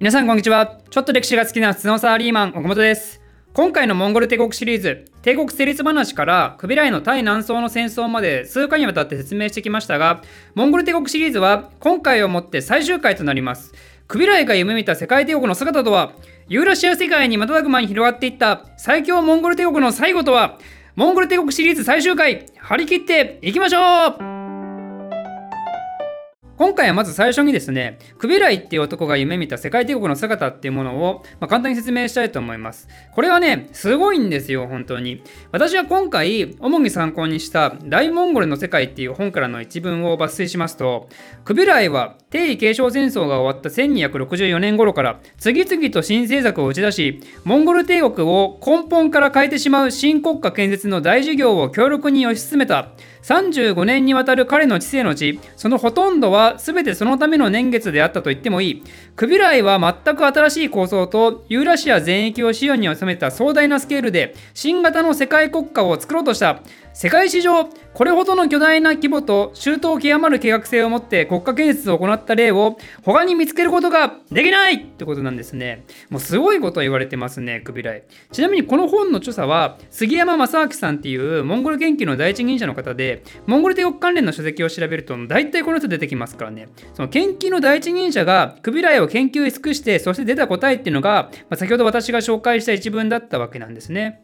皆さんこんにちは。ちょっと歴史が好きな普通のサラリーマン、岡本です。今回のモンゴル帝国シリーズ、帝国成立話からクビライの対南宋の戦争まで数回にわたって説明してきましたが、モンゴル帝国シリーズは今回をもって最終回となります。クビライが夢見た世界帝国の姿とは、ユーラシア世界に瞬く間に広がっていった最強モンゴル帝国の最後とは、モンゴル帝国シリーズ最終回、張り切っていきましょう今回はまず最初にですね、クビライっていう男が夢見た世界帝国の姿っていうものを、まあ、簡単に説明したいと思います。これはね、すごいんですよ、本当に。私は今回、主に参考にした大モンゴルの世界っていう本からの一文を抜粋しますと、クビライは帝位継承戦争が終わった1264年頃から次々と新政策を打ち出し、モンゴル帝国を根本から変えてしまう新国家建設の大事業を強力に推し進めた35年にわたる彼の知性の地、そのほとんどは全てそのための年月であったと言ってもいい。クビライは全く新しい構想とユーラシア全域を資本に収めた壮大なスケールで新型の世界国家を作ろうとした。世界史上これほどの巨大な規模と周到極まる計画性を持って国家建設を行った例を他に見つけることができないってことなんですね。もうすごいことを言われてますね、クビライ。ちなみにこの本の著者は杉山正明さんっていうモンゴル研究の第一人者の方で、モンゴル帝国関連の書籍を調べると大体この人出てきますからね。その研究の第一人者がクビライを研究し尽くして、そして出た答えっていうのが、まあ、先ほど私が紹介した一文だったわけなんですね。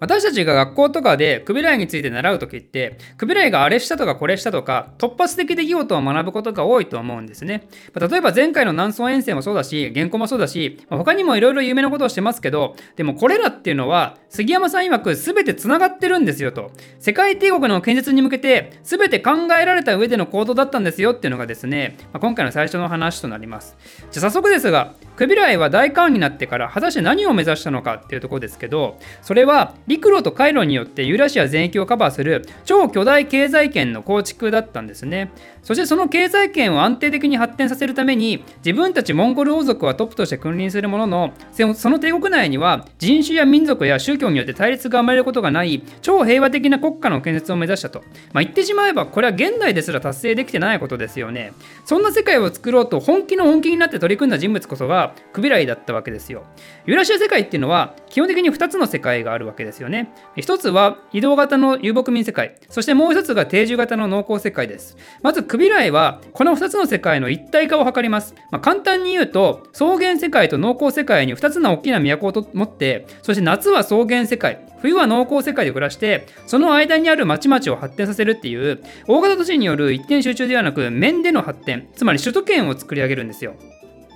私たちが学校とかでクビライについて習うときって、クビライがあれしたとかこれしたとか、突発的出来事を学ぶことが多いと思うんですね。例えば前回の南宋遠征もそうだし、原稿もそうだし、他にもいろいろ有名なことをしてますけど、でもこれらっていうのは、杉山さん曰く全て繋がってるんですよと。世界帝国の建設に向けて、全て考えられた上での行動だったんですよっていうのがですね、今回の最初の話となります。じゃあ早速ですが、クビライは大官になってから果たして何を目指したのかっていうところですけど、それは陸路と回路によってユーラシア全域をカバーする超巨大経済圏の構築だったんですね。そしてその経済圏を安定的に発展させるために自分たちモンゴル王族はトップとして君臨するもののその帝国内には人種や民族や宗教によって対立が生まれることがない超平和的な国家の建設を目指したと。まあ、言ってしまえばこれは現代ですら達成できてないことですよね。そんな世界を作ろうと本気の本気になって取り組んだ人物こそがクビライだったわけですよ。ユーラシア世界っていうのは基本的に2つの世界があるわけですよね。1つは移動型の遊牧民世界、そしてもう1つが定住型の農耕世界です。まずクビライはこの2つの世界の一体化を図ります。まあ、簡単に言うと草原世界と農耕世界に2つの大きな都を持ってそして夏は草原世界冬は農耕世界で暮らしてその間にある町々を発展させるっていう大型都市による一点集中ではなく面での発展つまり首都圏を作り上げるんですよ。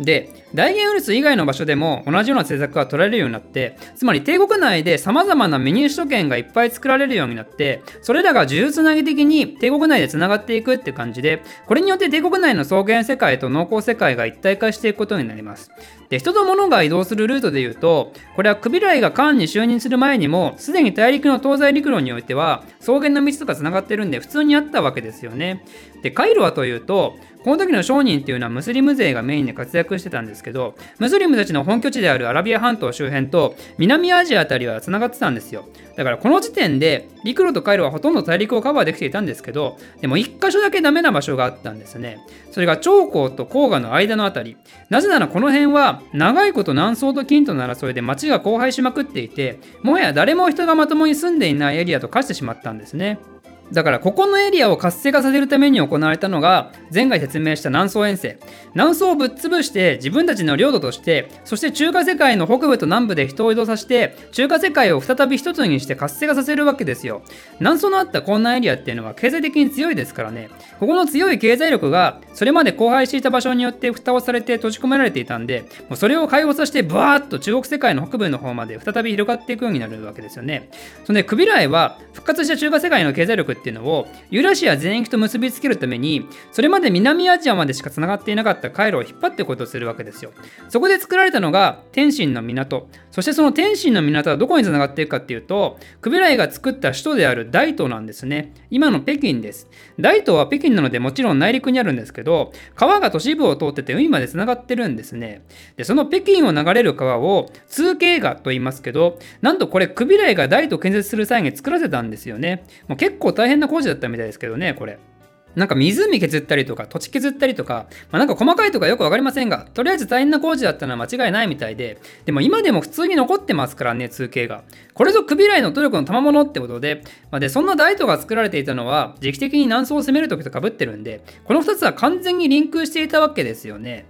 で、大元ウルス以外の場所でも同じような政策が取られるようになって、つまり帝国内で様々なメニュー首都圏がいっぱい作られるようになって、それらが呪術つなぎ的に帝国内で繋がっていくって感じで、これによって帝国内の草原世界と農耕世界が一体化していくことになります。で、人と物が移動するルートで言うと、これはクビライが官に就任する前にも、すでに大陸の東西陸路においては、草原の道とか繋がってるんで普通にあったわけですよね。で、カイロはというと、この時の商人っていうのはムスリム勢がメインで活躍してたんですけど、ムスリムたちの本拠地であるアラビア半島周辺と南アジアあたりは繋がってたんですよ。だからこの時点で陸路と海路はほとんど大陸をカバーできていたんですけど、でも一箇所だけダメな場所があったんですね。それが長江と黄河の間のあたり。なぜならこの辺は長いこと南宋と金との争いで町が荒廃しまくっていて、もはや誰も人がまともに住んでいないエリアと化してしまったんですね。だからここのエリアを活性化させるために行われたのが前回説明した南宋遠征。南宋をぶっ潰して自分たちの領土としてそして中華世界の北部と南部で人を移動させて中華世界を再び一つにして活性化させるわけですよ。南宋のあった江南エリアっていうのは経済的に強いですからね。ここの強い経済力がそれまで荒廃していた場所によって蓋をされて閉じ込められていたんでもうそれを解放させてブワーッと中国世界の北部の方まで再び広がっていくようになるわけですよね。そんでクビライは復活した中華世界の経済力っていうのをユーラシア全域と結びつけるためにそれまで南アジアまでしかつながっていなかった回路を引っ張っていこうとするわけですよ。そこで作られたのが天津の港。そしてその天津の港はどこにつながっていくかっていうとクビライが作った首都である大東なんですね。今の北京です。大東は北京なのでもちろん内陸にあるんですけど川が都市部を通ってて海までつながってるんですね。でその北京を流れる川を通京河と言いますけどなんとこれクビライが大東建設する際に作らせたんですよね。もう結構大変な工事だったみたいですけどね、これ。なんか湖削ったりとか土地削ったりとか、まあ、なんか細かいとかよく分かりませんが、とりあえず大変な工事だったのは間違いないみたいで、でも今でも普通に残ってますからね、通形が。これぞクビライの努力の賜物ってことで、まあ、で、そんな大都が作られていたのは、時期的に南宋を攻める時とかぶってるんで、この2つは完全にリンクしていたわけですよね。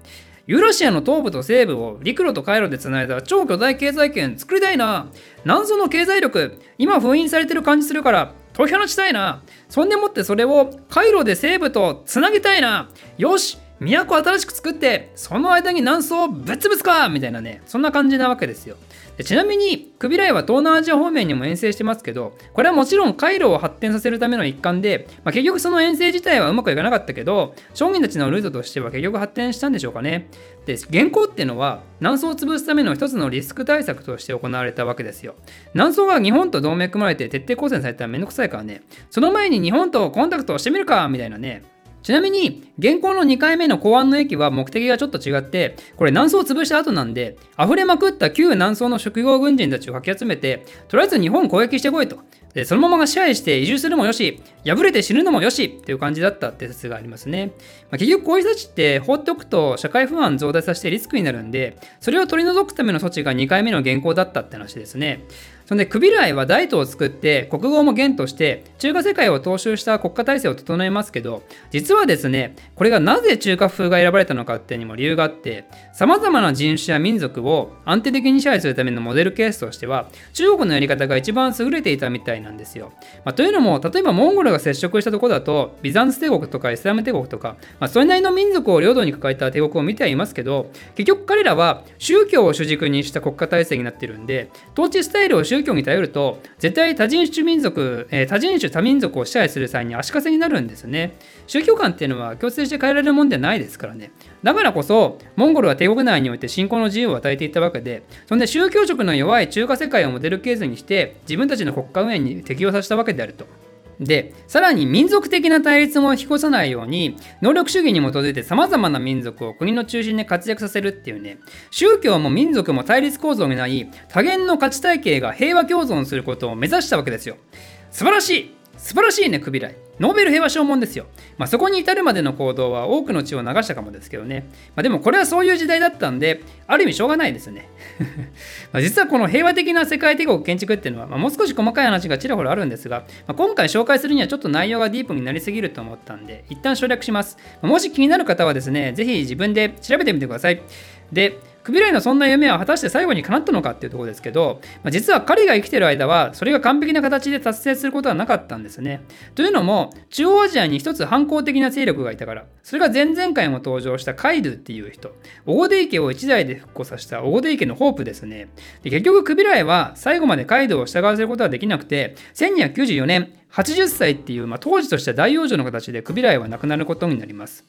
ユーラシアの東部と西部を陸路と海路でつないだ超巨大経済圏作りたいな。南宋の経済力、今封印されてる感じするから、投票のちたいな。そんでもってそれを回路で西部とつなげたいな。よし都新しく作ってその間に南宋をぶっ潰すかみたいなねそんな感じなわけですよ。でちなみにクビライは東南アジア方面にも遠征してますけどこれはもちろん回路を発展させるための一環で、まあ、結局その遠征自体はうまくいかなかったけど将軍たちのルートとしては結局発展したんでしょうかね。で原稿っていうのは南宋を潰すための一つのリスク対策として行われたわけですよ。南宋が日本と同盟組まれて徹底抗戦されたらめんどくさいからね。その前に日本とコンタクトをしてみるかみたいなね。ちなみに、現行の2回目の公安の駅は目的がちょっと違って、これ南宋を潰した後なんで、溢れまくった旧南宋の職業軍人たちをかき集めて、とりあえず日本攻撃してこいと。で、そのままが支配して移住するもよし、敗れて死ぬのもよしっていう感じだったって説がありますね。まあ、結局こういう人たちって放っておくと社会不安増大させてリスクになるんで、それを取り除くための措置が2回目の原稿だったって話ですね。そんで、クビライは大都を作って、国語も元として、中華世界を踏襲した国家体制を整えますけど、実はですね、これがなぜ中華風が選ばれたのかっていうにも理由があって、様々な人種や民族を安定的に支配するためのモデルケースとしては、中国のやり方が一番優れていたみたいなんですよ。まあ、というのも、例えばモンゴルが接触したとこだと、ビザンツ帝国とかイスラム帝国とか、まあ、それなりの民族を領土に抱えた帝国を見てはいますけど、結局彼らは宗教を主軸にした国家体制になってるんで、統治スタイルを宗宗教に頼ると、絶対多人種民族、えー、多人種多民族を支配する際に足かせになるんですね。宗教観っていうのは強制して変えられるもんではないですからね。だからこそ、モンゴルは帝国内において信仰の自由を与えていたわけで、そんで宗教色の弱い中華世界をモデルケースにして、自分たちの国家運営に適用させたわけであると。で、さらに民族的な対立も引き越さないように、能力主義に基づいてさまざまな民族を国の中心で活躍させるっていうね、宗教も民族も対立構造にない多元の価値体系が平和共存することを目指したわけですよ。素晴らしい素晴らしいね、クビライ。ノーベル平和賞門ですよ。まあ、そこに至るまでの行動は多くの血を流したかもですけどね。まあ、でもこれはそういう時代だったんで、ある意味しょうがないですよね。ま実はこの平和的な世界帝国建築っていうのは、まあ、もう少し細かい話がちらほらあるんですが、まあ、今回紹介するにはちょっと内容がディープになりすぎると思ったんで、一旦省略します。もし気になる方はですね、ぜひ自分で調べてみてください。で、クビライのそんな夢は果たして最後に叶ったのかっていうところですけど、まあ、実は彼が生きてる間はそれが完璧な形で達成することはなかったんですね。というのも中央アジアに一つ反抗的な勢力がいたからそれが前々回も登場したカイドゥっていう人オゴデイ家を一代で復興させたオゴデイ家のホープですね。で結局クビライは最後までカイドゥを従わせることはできなくて1294年80歳っていう、まあ、当時としては大養生の形でクビライは亡くなることになります。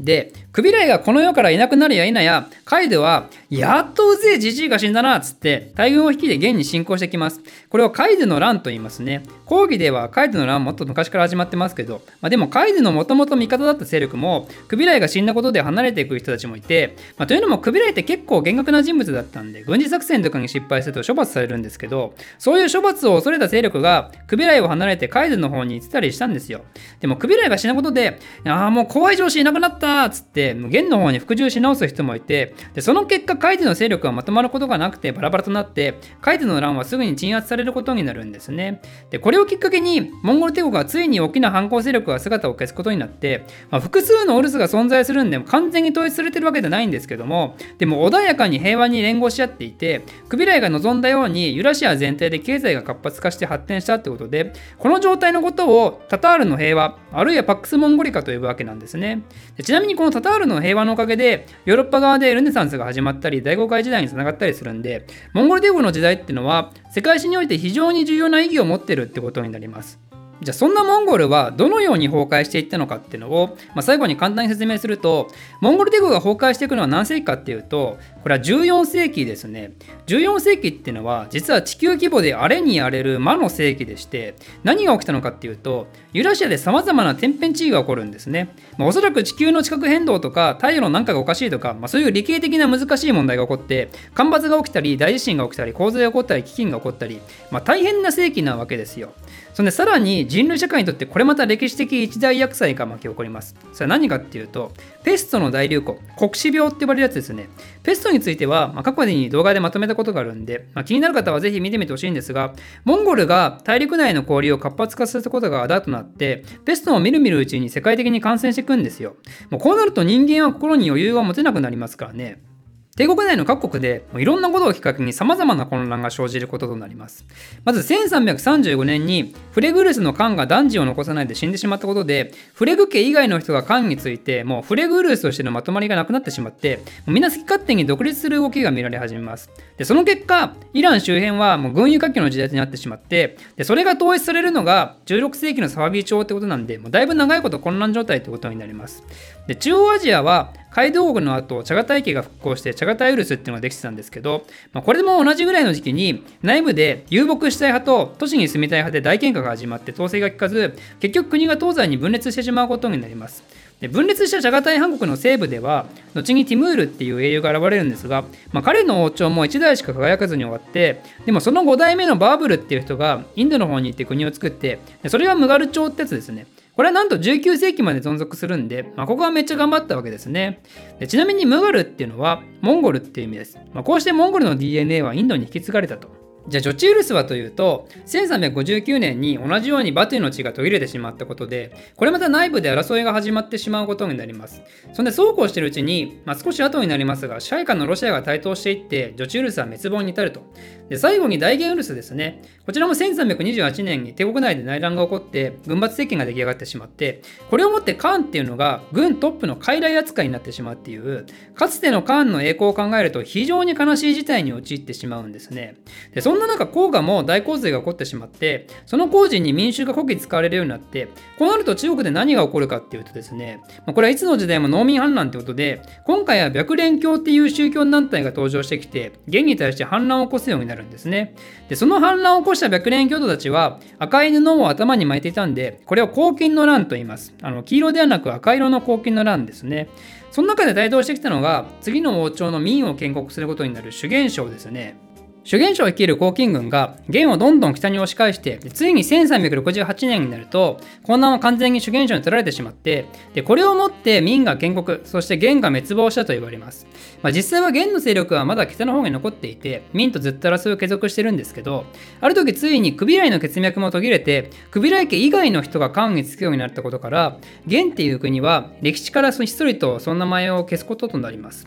で、クビライがこの世からいなくなるや否や、カイドは、やっとうぜえじじいが死んだな、つって、大軍を引きで現に進行してきます。これをカイドの乱と言いますね。講義ではカイドの乱もっと昔から始まってますけど、まあ、でもカイドのもともと味方だった勢力も、クビライが死んだことで離れていく人たちもいて、まあ、というのもクビライって結構厳格な人物だったんで、軍事作戦とかに失敗すると処罰されるんですけど、そういう処罰を恐れた勢力が、クビライを離れてカイドの方に行ってたりしたんですよ。でもクビライが死んだことで、ああ、もう怖い上司いなくなったったつって、元の方に服従し直す人もいて、でその結果、カイデの勢力がまとまることがなくてバラバラとなって、カイデの乱はすぐに鎮圧されることになるんですね。で、これをきっかけに、モンゴル帝国はついに大きな反抗勢力が姿を消すことになって、まあ、複数のオルスが存在するんで、完全に統一されてるわけじゃないんですけども、でも穏やかに平和に連合し合っていて、クビライが望んだようにユラシア全体で経済が活発化して発展したってことで、この状態のことをタタールの平和、あるいはパックスモンゴリカと呼ぶわけなんですね。でちなみになみにこのタタールの平和のおかげで、ヨーロッパ側でルネサンスが始まったり、大航海時代につながったりするんで、モンゴル帝国の時代っていうのは、世界史において非常に重要な意義を持ってるってことになります。じゃあそんなモンゴルはどのように崩壊していったのかっていうのを、まあ、最後に簡単に説明するとモンゴル帝国が崩壊していくのは何世紀かっていうとこれは14世紀ですね14世紀っていうのは実は地球規模で荒れに荒れる魔の世紀でして何が起きたのかっていうとユーラシアで様々な天変地異が起こるんですね。まあ、おそらく地球の地殻変動とか太陽の何かがおかしいとか、まあ、そういう理系的な難しい問題が起こって干ばつが起きたり大地震が起きたり洪水が起こったり飢饉が起こったり、まあ、大変な世紀なわけですよ。そんでさらに人類社会にとってこれまた歴史的一大厄災が巻き起こります。それは何かっていうと、ペストの大流行、黒死病って呼ばれるやつですね。ペストについては、まあ、過去に動画でまとめたことがあるんで、まあ、気になる方はぜひ見てみてほしいんですが、モンゴルが大陸内の氷を活発化させたことがあだとなって、ペストをみるみるうちに世界的に感染していくんですよ。もうこうなると人間は心に余裕が持てなくなりますからね。帝国内の各国でいろんなことをきっかけに様々な混乱が生じることとなります。まず1335年にフレグルスの漢が男児を残さないで死んでしまったことで、フレグ家以外の人が漢についてもうフレグルスとしてのまとまりがなくなってしまって、もうみんな好き勝手に独立する動きが見られ始めます。で、その結果、イラン周辺はもう軍輸火器の時代になってしまって、で、それが統一されるのが16世紀のサワビー朝ってことなんで、もうだいぶ長いこと混乱状態ってことになります。で、中央アジアは街道国の後、チャガタイ家が復興してチャガタイウルスっていうのができてたんですけど、まあ、これも同じぐらいの時期に内部で遊牧したい派と都市に住みたい派で大喧嘩が始まって統制が効かず、結局国が東西に分裂してしまうことになります。で分裂したチャガタイ半国の西部では後にティムールっていう英雄が現れるんですが、まあ、彼の王朝も1代しか輝かずに終わってでもその5代目のバーブルっていう人がインドの方に行って国を作ってそれがムガル朝ってやつですねこれはなんと19世紀まで存続するんで、まあ、ここはめっちゃ頑張ったわけですね。でちなみにムガルっていうのはモンゴルっていう意味です。まあ、こうしてモンゴルの DNA はインドに引き継がれたと。じゃあジョチウルスはというと1359年に同じようにバテュの血が途切れてしまったことでこれまた内部で争いが始まってしまうことになります。そんでそうこうしてるうちに、まあ、少し後になりますが支配下のロシアが台頭していってジョチウルスは滅亡に至ると。で最後に大元ウルスですね。こちらも1328年に帝国内で内乱が起こって軍閥政権が出来上がってしまってこれをもってカーンっていうのが軍トップの傀儡扱いになってしまうっていうかつてのカーンの栄光を考えると非常に悲しい事態に陥ってしまうんですね。でそんな中黄河も大洪水が起こってしまってその工事に民衆が国技使われるようになってこうなると中国で何が起こるかっていうとですねまこれはいつの時代も農民反乱ってことで今回は白蓮教っていう宗教団体が登場してきて元に対して反乱を起こすようになるんですね。でその反乱を起こした白蓮教徒たちは赤い布を頭に巻いていたんでこれを黄金の乱と言います。あの黄色ではなく赤色の黄金の乱ですね。その中で台頭してきたのが次の王朝の民を建国することになる主元将ですね。主元将を率いる黄巾軍が元をどんどん北に押し返してついに1368年になると混乱は完全に主元将に取られてしまってでこれをもって明が建国そして元が滅亡したと言われます、まあ、実際は元の勢力はまだ北の方に残っていて明とずっと争いを継続してるんですけどある時ついにクビライの血脈も途切れてクビライ家以外の人が関につくようになったことから元っていう国は歴史からひっそりとその名前を消すこととなります。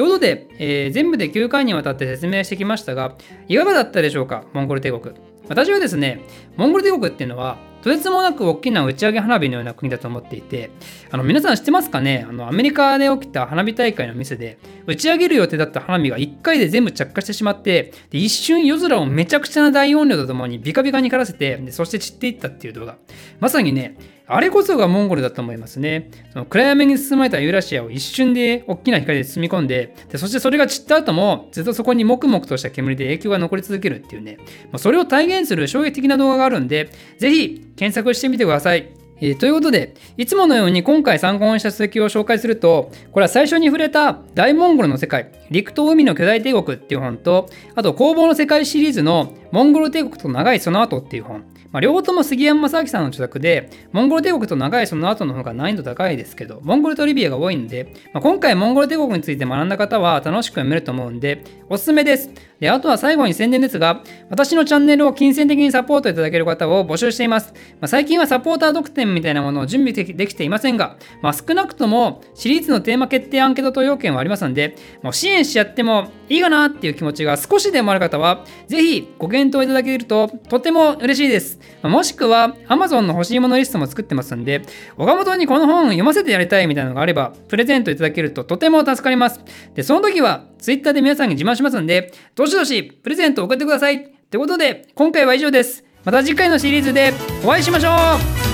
ということで、えー、全部で9回にわたって説明してきましたが、いかがだったでしょうか、モンゴル帝国。私はですね、モンゴル帝国っていうのは、とてつもなく大きな打ち上げ花火のような国だと思っていて、あの皆さん知ってますかね？あのアメリカで起きた花火大会の店で、打ち上げる予定だった花火が1回で全部着火してしまって、で一瞬夜空をめちゃくちゃな大音量とともにビカビカに光らせてで、そして散っていったっていう動画。まさにね、あれこそがモンゴルだと思いますね。その暗闇に包まれたユーラシアを一瞬で大きな光で包み込んでで、そしてそれが散った後もずっとそこにもくもくとした煙で影響が残り続けるっていうね、まあ、それを体現する衝撃的な動画があるんで、ぜひ検索してみてください。えー、ということで、いつものように今回参考にした続きを紹介すると、これは最初に触れた大モンゴルの世界、陸と海の巨大帝国っていう本と、あと工房の世界シリーズのモンゴル帝国と長いその後っていう本、まあ、両方とも杉山正明さんの著作で、モンゴル帝国と長いその後の方が難易度高いですけど、モンゴルトリビアが多いんで、まあ、今回モンゴル帝国について学んだ方は楽しく読めると思うんで、おすすめです。で、あとは最後に宣伝ですが、私のチャンネルを金銭的にサポートいただける方を募集しています。まあ、最近はサポーター特典みたいなものを準備できていませんが、まあ、少なくともシリーズのテーマ決定アンケート投要件はありますので、もう支援しちゃってもいいかなっていう気持ちが少しでもある方は、ぜひご検討いただけるととても嬉しいです。もしくは、Amazon の欲しいものリストも作ってますんで、岡本にこの本読ませてやりたいみたいなのがあれば、プレゼントいただけるととても助かります。で、その時は、Twitter で皆さんに自慢しますんで、どしどしプレゼント送ってください。ということで、今回は以上です。また次回のシリーズでお会いしましょう